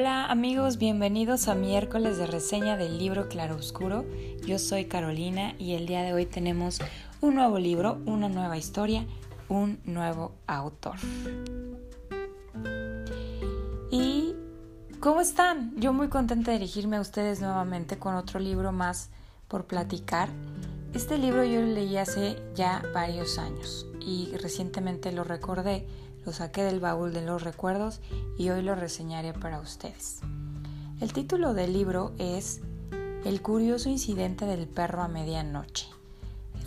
Hola amigos, bienvenidos a miércoles de reseña del libro Claroscuro. Yo soy Carolina y el día de hoy tenemos un nuevo libro, una nueva historia, un nuevo autor. ¿Y cómo están? Yo muy contenta de dirigirme a ustedes nuevamente con otro libro más por platicar. Este libro yo lo leí hace ya varios años y recientemente lo recordé lo saqué del baúl de los recuerdos y hoy lo reseñaré para ustedes. El título del libro es El curioso incidente del perro a medianoche.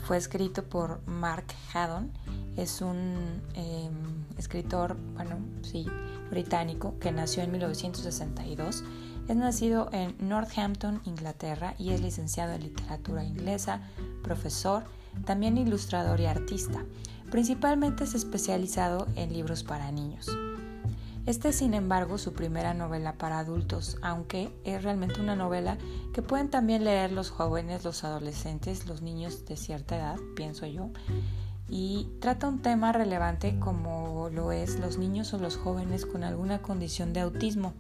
Fue escrito por Mark Haddon, es un em, escritor, bueno, sí, británico que nació en 1962. Es nacido en Northampton, Inglaterra y es licenciado en literatura inglesa, profesor, también ilustrador y artista. Principalmente es especializado en libros para niños. Este es, sin embargo, su primera novela para adultos, aunque es realmente una novela que pueden también leer los jóvenes, los adolescentes, los niños de cierta edad, pienso yo, y trata un tema relevante como lo es los niños o los jóvenes con alguna condición de autismo.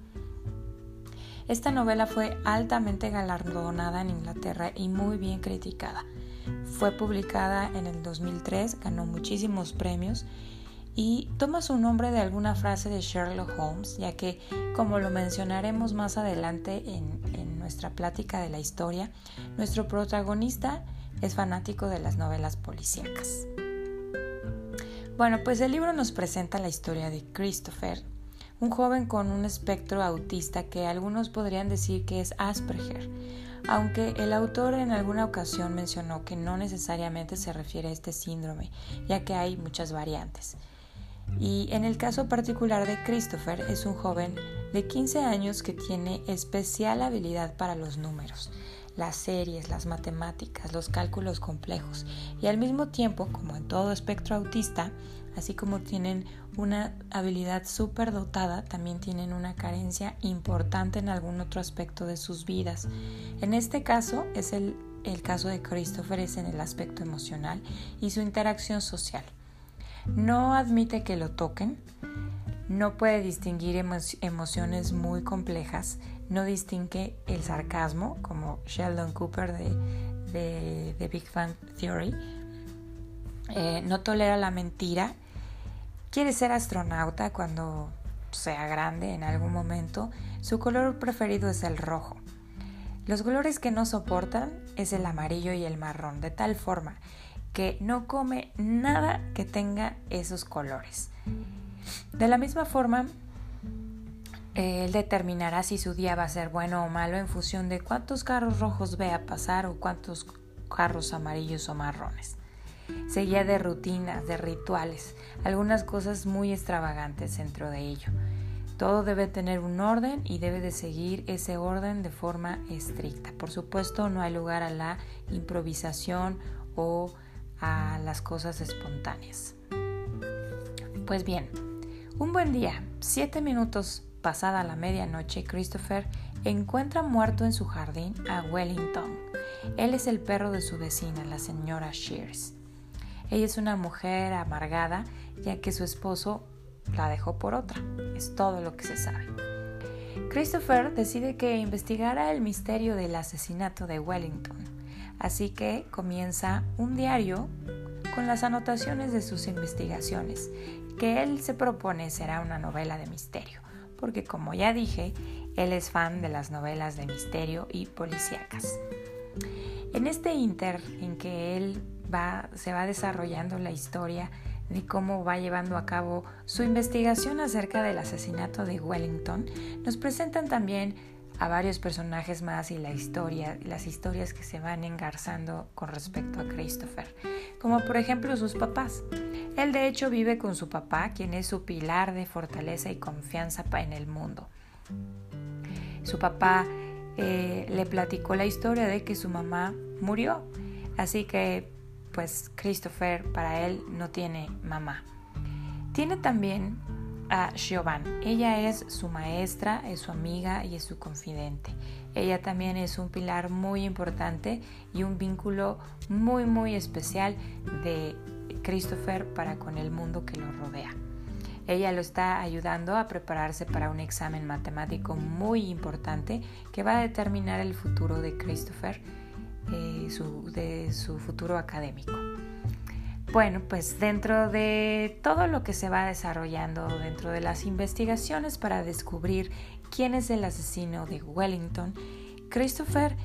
Esta novela fue altamente galardonada en Inglaterra y muy bien criticada. Fue publicada en el 2003, ganó muchísimos premios y toma su nombre de alguna frase de Sherlock Holmes, ya que, como lo mencionaremos más adelante en, nuestra plática de la historia, nuestro protagonista es fanático de las novelas policíacas. Bueno, pues el libro nos presenta la historia de Christopher, un joven con un espectro autista que algunos podrían decir que es Asperger, aunque el autor en alguna ocasión mencionó que no necesariamente se refiere a este síndrome, ya que hay muchas variantes. Y en el caso particular de Christopher es un joven de 15 años que tiene especial habilidad para los números, las series, las matemáticas, los cálculos complejos y al mismo tiempo, como en todo espectro autista, así como tienen una habilidad súper dotada, también tienen una carencia importante en algún otro aspecto de sus vidas. En este caso es el, el caso de Christopher, es en el aspecto emocional y su interacción social. No admite que lo toquen, no puede distinguir emociones muy complejas, no distingue el sarcasmo, como Sheldon Cooper de, de, Big Fang Theory, eh, no tolera la mentira, quiere ser astronauta cuando sea grande en algún momento, su color preferido es el rojo. Los colores que no soportan es el amarillo y el marrón, de tal forma que no come nada que tenga esos colores. De la misma forma, él determinará si su día va a ser bueno o malo en función de cuántos carros rojos vea pasar o cuántos carros amarillos o marrones. Seguía de rutinas, de rituales, algunas cosas muy extravagantes dentro de ello. Todo debe tener un orden y debe de seguir ese orden de forma estricta. Por supuesto, no hay lugar a la improvisación o a las cosas espontáneas. Pues bien, un buen día, siete minutos pasada la medianoche, Christopher encuentra muerto en su jardín a Wellington. Él es el perro de su vecina, la señora Shears. Ella es una mujer amargada ya que su esposo la dejó por otra. Es todo lo que se sabe. Christopher decide que investigará el misterio del asesinato de Wellington, así que comienza un diario con las anotaciones de sus investigaciones, que él se propone será una novela de misterio, porque como ya dije, él es fan de las novelas de misterio y policíacas. En este inter en que él se va desarrollando la historia de cómo va llevando a cabo su investigación acerca del asesinato de Wellington, nos presentan también a varios personajes más y la historia, las historias que se van engarzando con respecto a Christopher, como por ejemplo sus papás. Él de hecho vive con su papá, quien es su pilar de fortaleza y confianza en el mundo. Su papá eh, le platicó la historia de que su mamá murió, así que pues Christopher para él no tiene mamá. Tiene también a Siobhan. Ella es su maestra, es su amiga y es su confidente. Ella también es un pilar muy importante y un vínculo muy muy especial de Christopher para con el mundo que lo rodea. Ella lo está ayudando a prepararse para un examen matemático muy importante que va a determinar el futuro de Christopher, eh, de su futuro académico. Bueno, pues dentro de todo lo que se va desarrollando dentro de las investigaciones para descubrir quién es el asesino de Wellington, Christopher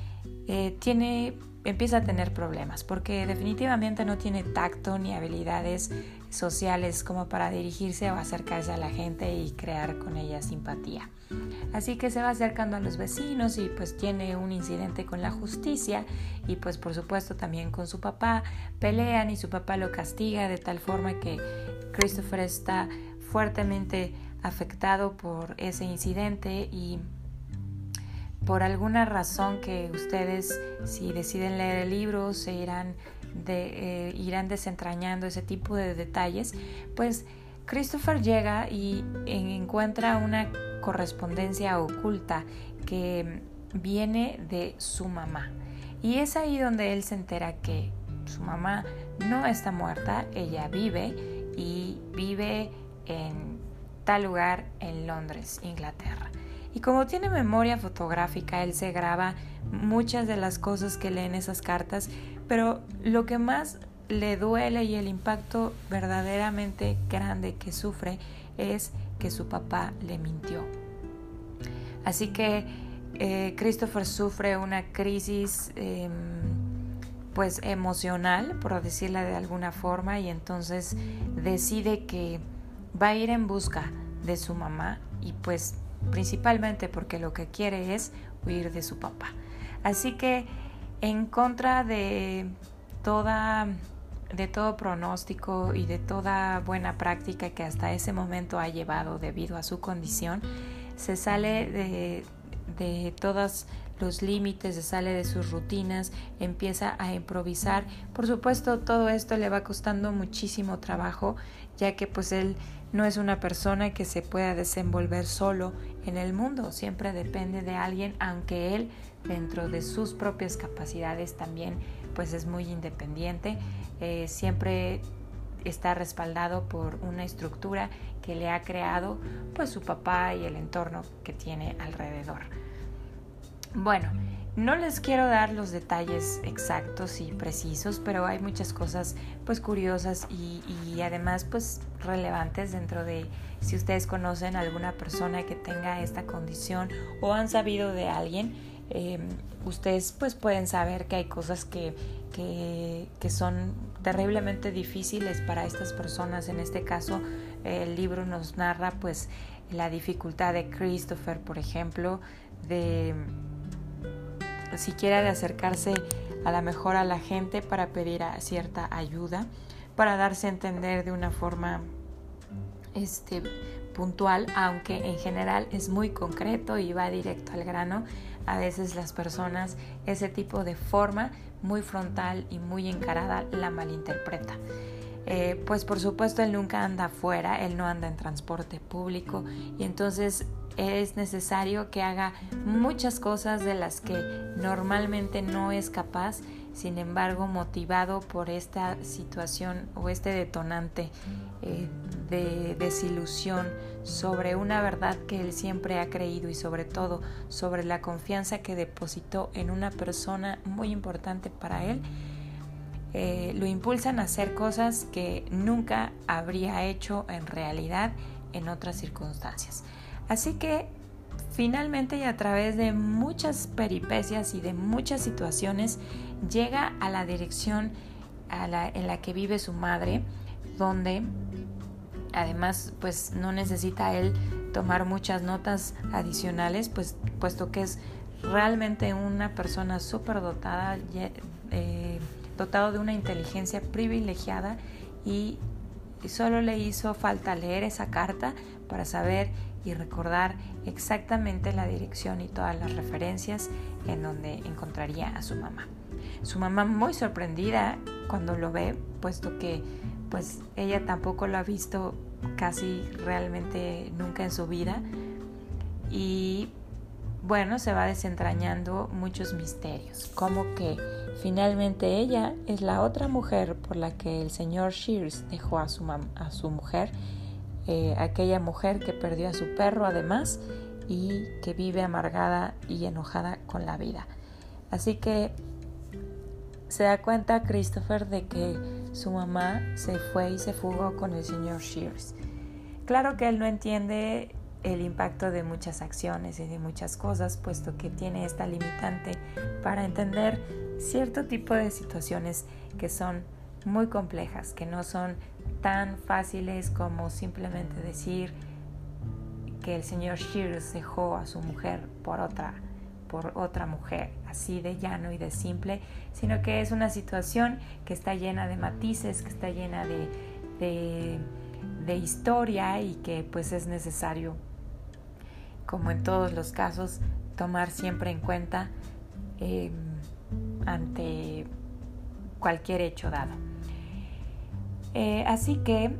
eh, tiene, empieza a tener problemas porque definitivamente no tiene tacto ni habilidades sociales como para dirigirse o acercarse a la gente y crear con ella simpatía. Así que se va acercando a los vecinos y pues tiene un incidente con la justicia y pues por supuesto también con su papá. Pelean y su papá lo castiga de tal forma que Christopher está fuertemente afectado por ese incidente y por alguna razón que ustedes si deciden leer el libro se irán, eh, irán desentrañando ese tipo de detalles, pues Christopher llega y encuentra una correspondencia oculta que viene de su mamá. Y es ahí donde él se entera que su mamá no está muerta, ella vive y vive en tal lugar en Londres, Inglaterra. Y como tiene memoria fotográfica, él se graba muchas de las cosas que lee en esas cartas, pero lo que más le duele y el impacto verdaderamente grande que sufre es que su papá le mintió. Así que eh, Christopher sufre una crisis em, pues emocional, por decirla de alguna forma, y entonces decide que va a ir en busca de su mamá y pues principalmente porque lo que quiere es huir de su papá. Así que en contra de toda de todo pronóstico y de toda buena práctica que hasta ese momento ha llevado debido a su condición, se sale de, de todos los límites, se sale de sus rutinas, empieza a improvisar. Por supuesto, todo esto le va costando muchísimo trabajo, ya que pues él no es una persona que se pueda desenvolver solo en el mundo, siempre depende de alguien, aunque él dentro de sus propias capacidades también pues es muy independiente, eh, siempre está respaldado por una estructura que le ha creado pues su papá y el entorno que tiene alrededor. Bueno, no les quiero dar los detalles exactos y precisos, pero hay muchas cosas pues curiosas y, además pues relevantes dentro de si ustedes conocen a alguna persona que tenga esta condición o han sabido de alguien, em, ustedes pues pueden saber que hay cosas que, que, que, son terriblemente difíciles para estas personas. En este caso el libro nos narra pues la dificultad de Christopher, por ejemplo, de siquiera de acercarse a la mejor a la gente para pedir cierta ayuda, para darse a entender de una forma este, puntual, aunque en general es muy concreto y va directo al grano. A veces las personas ese tipo de forma muy frontal y muy encarada la malinterpreta. Eh, pues por supuesto él nunca anda afuera, él no anda en transporte público y entonces es necesario que haga muchas cosas de las que normalmente no es capaz, sin embargo motivado por esta situación o este detonante eh, de desilusión sobre una verdad que él siempre ha creído y sobre todo sobre la confianza que depositó en una persona muy importante para él, eh, lo impulsan a hacer cosas que nunca habría hecho en realidad en otras circunstancias. Así que finalmente y a través de muchas peripecias y de muchas situaciones llega a la dirección en la que vive su madre, donde además pues no necesita él tomar muchas notas adicionales, pues puesto que es realmente una persona súper dotada, eh, dotado de una inteligencia privilegiada y solo le hizo falta leer esa carta para saber y recordar exactamente la dirección y todas las referencias en donde encontraría a su mamá. Su mamá muy sorprendida cuando lo ve, puesto que pues ella tampoco lo ha visto casi realmente nunca en su vida y bueno, se va desentrañando muchos misterios, como que finalmente ella es la otra mujer por la que el señor Shears dejó a su, a su mujer eh, aquella mujer que perdió a su perro además y que vive amargada y enojada con la vida. Así que se da cuenta Christopher de que su mamá se fue y se fugó con el señor Shears. Claro que él no entiende el impacto de muchas acciones y de muchas cosas, puesto que tiene esta limitante para entender cierto tipo de situaciones que son muy complejas, que no son tan fáciles como simplemente decir que el señor Shears dejó a su mujer por otra por otra mujer, así de llano y de simple, sino que es una situación que está llena de matices, que está llena de, de, historia y que pues es necesario, como en todos los casos, tomar siempre en cuenta em, ante cualquier hecho dado. Eh, así que,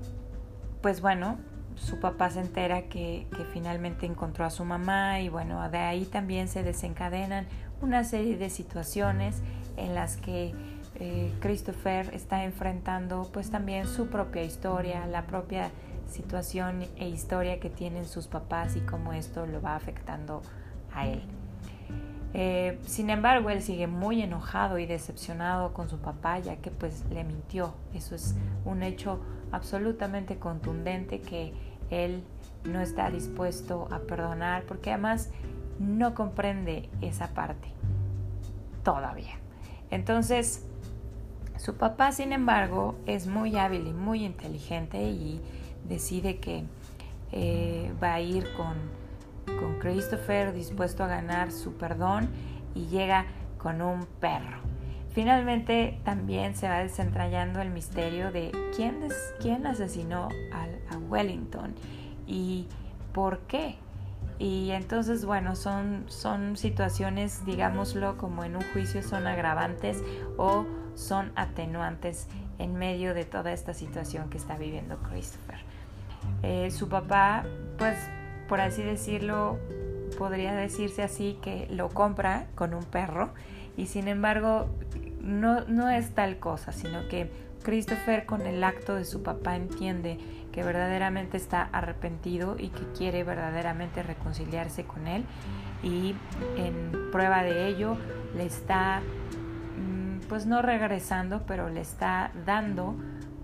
pues bueno, su papá se entera que, finalmente encontró a su mamá y bueno, de ahí también se desencadenan una serie de situaciones en las que eh, Christopher está enfrentando pues también su propia historia, la propia situación e historia que tienen sus papás y cómo esto lo va afectando a él. Eh, sin embargo, él sigue muy enojado y decepcionado con su papá ya que pues le mintió. Eso es un hecho absolutamente contundente que él no está dispuesto a perdonar porque además no comprende esa parte todavía. Entonces, su papá, sin embargo, es muy hábil y muy inteligente y decide que eh, va a ir con, con Christopher dispuesto a ganar su perdón y llega con un perro. Finalmente también se va desentrañando el misterio de quién, quién asesinó a, a Wellington y por qué. Y entonces, bueno, son, son situaciones, digámoslo, como en un juicio son agravantes o son atenuantes en medio de toda esta situación que está viviendo Christopher. Eh, su papá, pues, por así decirlo, podría decirse así que lo compra con un perro. Y sin embargo no, no es tal cosa, sino que Christopher con el acto de su papá entiende que verdaderamente está arrepentido y que quiere verdaderamente reconciliarse con él. Y en prueba de ello le está mm, pues no regresando pero le está dando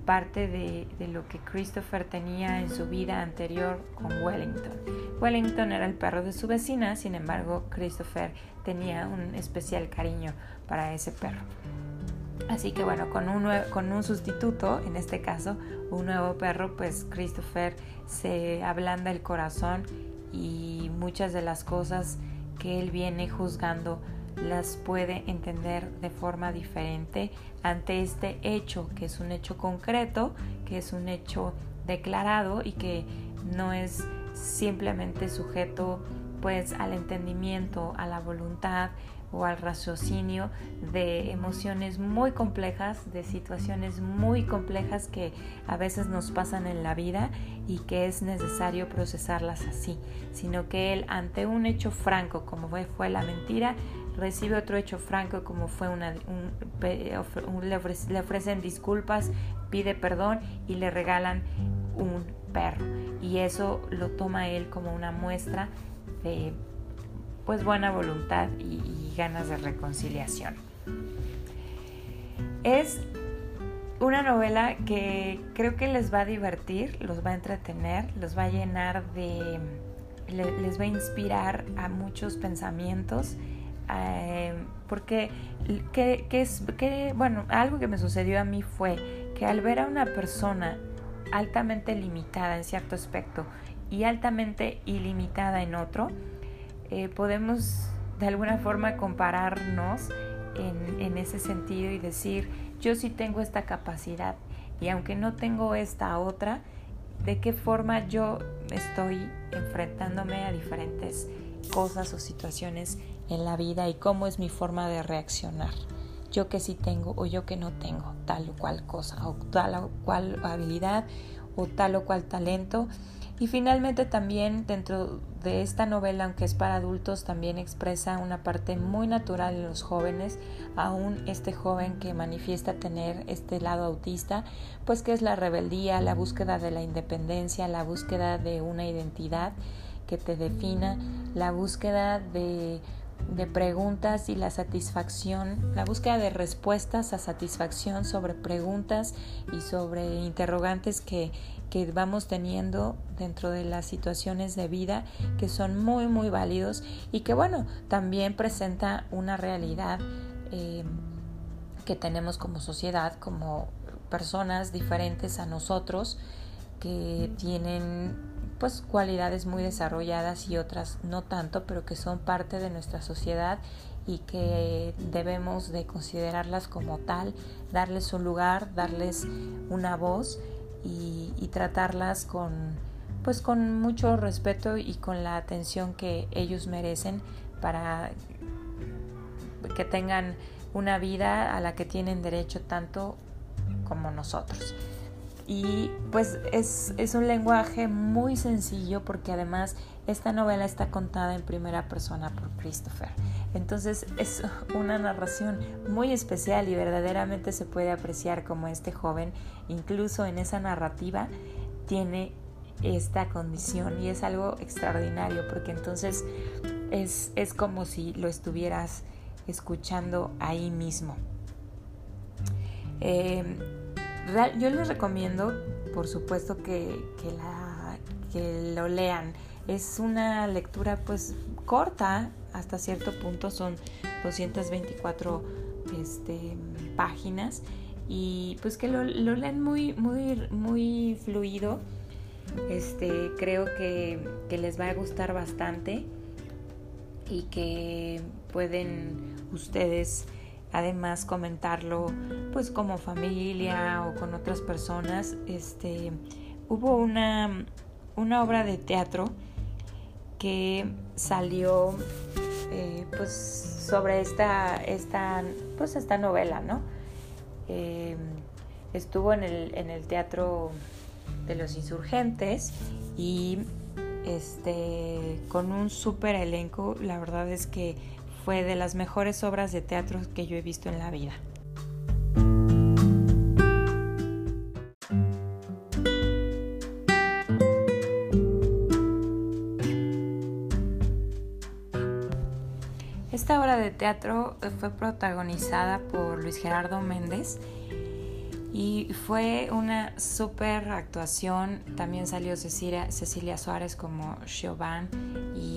parte de, de, lo que Christopher tenía en su vida anterior con Wellington. Wellington era el perro de su vecina, sin embargo Christopher tenía un especial cariño para ese perro. Así que bueno, con un, con un sustituto, en este caso un nuevo perro, pues Christopher se ablanda el corazón y muchas de las cosas que él viene juzgando las puede entender de forma diferente ante este hecho, que es un hecho concreto, que es un hecho declarado y que no es simplemente sujeto pues al entendimiento, a la voluntad o al raciocinio de emociones muy complejas, de situaciones muy complejas que a veces nos pasan en la vida y que es necesario procesarlas así, sino que él ante un hecho franco como fue, fue la mentira, recibe otro hecho franco como fue una, le, ofrecen disculpas, pide perdón y le regalan un perro. Y eso lo toma él como una muestra de pues buena voluntad y, ganas de reconciliación. Es una novela que creo que les va a divertir, los va a entretener, los va a llenar de, les va a inspirar a muchos pensamientos, eh, porque que, es, que, bueno, algo que me sucedió a mí fue que al ver a una persona altamente limitada en cierto aspecto y altamente ilimitada en otro, eh, podemos de alguna forma compararnos en, en ese sentido y decir, yo sí tengo esta capacidad y aunque no tengo esta otra, de qué forma yo estoy enfrentándome a diferentes cosas o situaciones en la vida y cómo es mi forma de reaccionar. Yo que sí tengo o yo que no tengo tal o cual cosa o tal o cual habilidad o tal o cual talento. Y finalmente también dentro de esta novela, aunque es para adultos, también expresa una parte muy natural en los jóvenes, aún este joven que manifiesta tener este lado autista, pues que es la rebeldía, la búsqueda de la independencia, la búsqueda de una identidad que te defina, la búsqueda de preguntas y la satisfacción, la búsqueda de respuestas a satisfacción sobre preguntas y sobre interrogantes que, que vamos teniendo dentro de las situaciones de vida que son muy muy válidos y que bueno también presenta una realidad eh, que tenemos como sociedad como personas diferentes a nosotros que tienen pues cualidades muy desarrolladas y otras no tanto, pero que son parte de nuestra sociedad y que debemos de considerarlas como tal, darles un lugar, darles una voz y, tratarlas con pues con mucho respeto y con la atención que ellos merecen para que tengan una vida a la que tienen derecho tanto como nosotros y pues es, es, un lenguaje muy sencillo porque además esta novela está contada en primera persona por Christopher. Entonces es una narración muy especial y verdaderamente se puede apreciar como este joven, incluso en esa narrativa, tiene esta condición y es algo extraordinario porque entonces es, es como si lo estuvieras escuchando ahí mismo. Eh, yo les recomiendo, por supuesto, que, que lo lean. Es una lectura pues corta, hasta cierto punto son 224 este, páginas y pues que lo, lo lean muy, muy, muy fluido. Este, creo que, que les va a gustar bastante y que pueden ustedes además comentarlo pues como familia o con otras personas. Este, hubo una, una obra de teatro que salió eh, pues sobre esta, esta, pues esta novela, ¿no? Eh, estuvo en el, en el Teatro de los Insurgentes y este con un super elenco, la verdad es que fue de las mejores obras de teatro que yo he visto en la vida. Esta obra de teatro fue protagonizada por Luis Gerardo Méndez y fue una super actuación. También salió Cecilia, Cecilia Suárez como Siobhan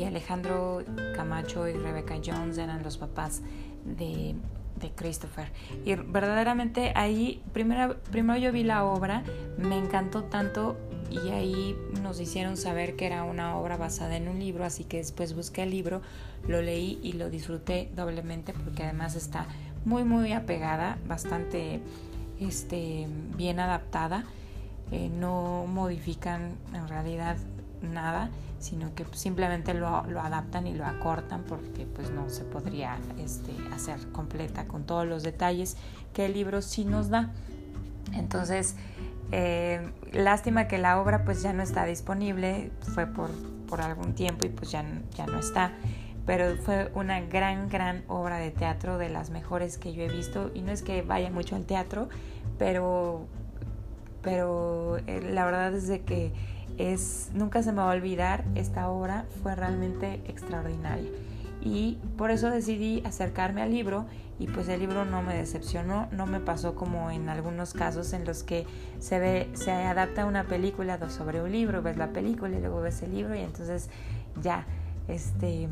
Alejandro Camacho y Rebecca Jones eran los papás de, de Christopher. Y verdaderamente ahí, primero, primero yo vi la obra, me encantó tanto y ahí nos hicieron saber que era una obra basada en un libro, así que después busqué el libro, lo leí y lo disfruté doblemente porque además está muy muy apegada, bastante este, bien adaptada, eh, no modifican en realidad nada, sino que simplemente lo, lo, adaptan y lo acortan porque pues no se podría este, hacer completa con todos los detalles que el libro sí nos da. Entonces, eh, lástima que la obra pues ya no está disponible, fue por, por algún tiempo y pues ya, ya no está pero fue una gran, gran obra de teatro, de las mejores que yo he visto. Y no es que vaya mucho al teatro, pero, pero eh, la verdad es de que es, nunca se me va a olvidar, esta obra fue realmente extraordinaria. Y por eso decidí acercarme al libro y pues el libro no me decepcionó, no me pasó como en algunos casos en los que se ve, se adapta una película sobre un libro, ves la película y luego ves el libro y entonces ya, este,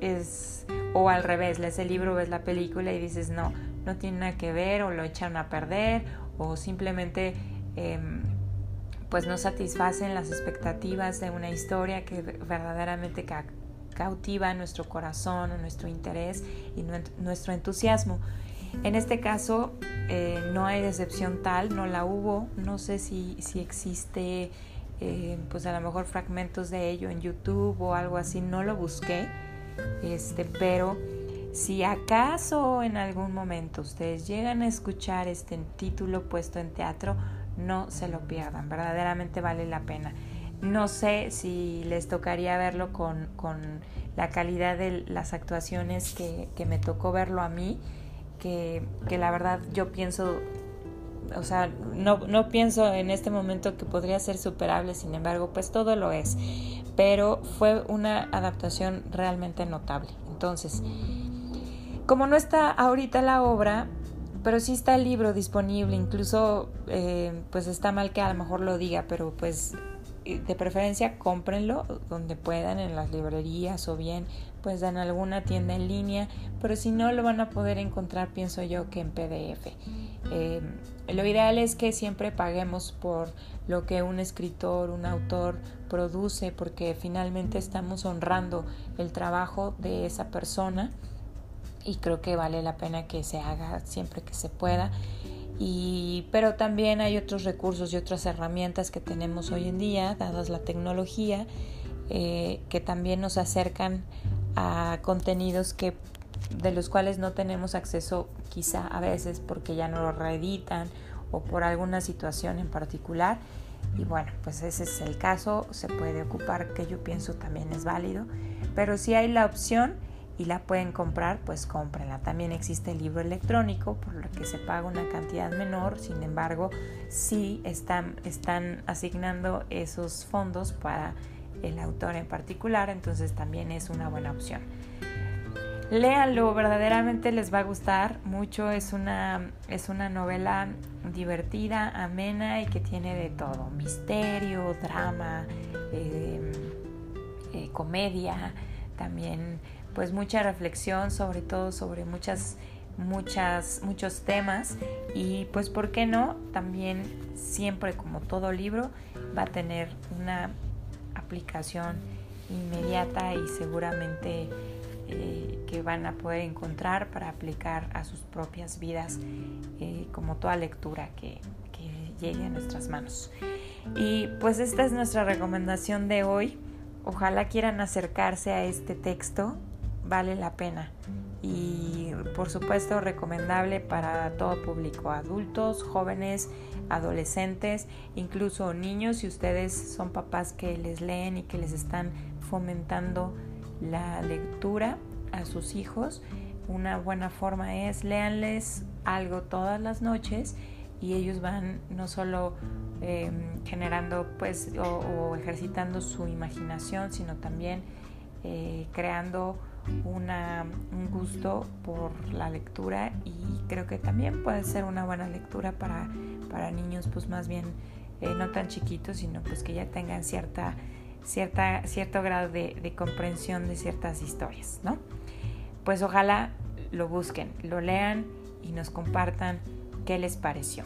es, o al revés, lees el libro, ves la película y dices, no, no tiene nada que ver o lo echan a perder o simplemente em, pues no satisfacen las expectativas de una historia que verdaderamente cautiva nuestro corazón, nuestro interés y nuestro entusiasmo. En este caso eh, no hay decepción tal, no la hubo, no sé si, si existe eh, pues a lo mejor fragmentos de ello en YouTube o algo así, no lo busqué este, pero si acaso en algún momento ustedes llegan a escuchar este título puesto en teatro, no se lo pierdan, verdaderamente vale la pena. No sé si les tocaría verlo con, con la calidad de las actuaciones que, que me tocó verlo a mí, que, que, la verdad yo pienso, o sea, no, no pienso en este momento que podría ser superable, sin embargo, pues todo lo es. Pero fue una adaptación realmente notable. Entonces, como no está ahorita la obra, pero sí está el libro disponible, incluso eh, pues está mal que a lo mejor lo diga, pero pues de preferencia cómprenlo donde puedan, en las librerías o bien pues en alguna tienda en línea, pero si no lo van a poder encontrar pienso yo que en PDF. Eh, lo ideal es que siempre paguemos por lo que un escritor, un autor produce, porque finalmente estamos honrando el trabajo de esa persona y creo que vale la pena que se haga siempre que se pueda. Y, pero también hay otros recursos y otras herramientas que tenemos hoy en día, dadas la tecnología, eh, que también nos acercan a contenidos que de los cuales no tenemos acceso quizá a veces porque ya no lo reeditan o por alguna situación en particular. Y bueno, pues ese es el caso, se puede ocupar, que yo pienso también es válido, pero si hay la opción y la pueden comprar, pues cómprenla. También existe el libro electrónico por lo que se paga una cantidad menor, sin embargo, sí están, están asignando esos fondos para el autor en particular, entonces también es una buena opción. Léanlo, verdaderamente les va a gustar mucho, es una, es una novela divertida, amena y que tiene de todo, misterio, drama, eh, eh, comedia, también pues mucha reflexión, sobre todo sobre muchas, muchas, muchos temas y pues por qué no, también siempre como todo libro va a tener una aplicación inmediata y seguramente eh, que van a poder encontrar para aplicar a sus propias vidas eh, como toda lectura que, que llegue a nuestras manos. Y pues esta es nuestra recomendación de hoy. Ojalá quieran acercarse a este texto vale la pena y por supuesto recomendable para todo público, adultos, jóvenes, adolescentes, incluso niños si ustedes son papás que les leen y que les están fomentando la lectura a sus hijos. Una buena forma es léanles algo todas las noches y ellos van no solo em, generando pues o, ejercitando su imaginación, sino también eh, creando un gusto por la lectura y creo que también puede ser una buena lectura para, para niños pues más bien eh, no tan chiquitos sino pues que ya tengan cierta, cierta, cierto grado de, de comprensión de ciertas historias, ¿no? Pues ojalá lo busquen, lo lean y nos compartan qué les pareció.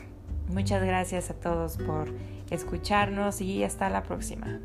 Muchas gracias a todos por escucharnos y hasta la próxima.